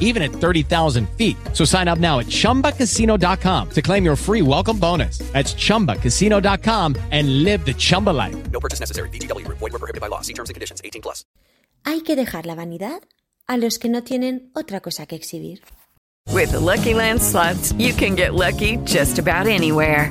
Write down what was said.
even at 30,000 feet. So sign up now at ChumbaCasino.com to claim your free welcome bonus. That's ChumbaCasino.com and live the Chumba life. No purchase necessary. VGW Group. Void were prohibited by law. See terms and conditions. 18 plus. Hay que dejar la vanidad a los que no tienen otra cosa que exhibir. With the Lucky Land slots, you can get lucky just about anywhere.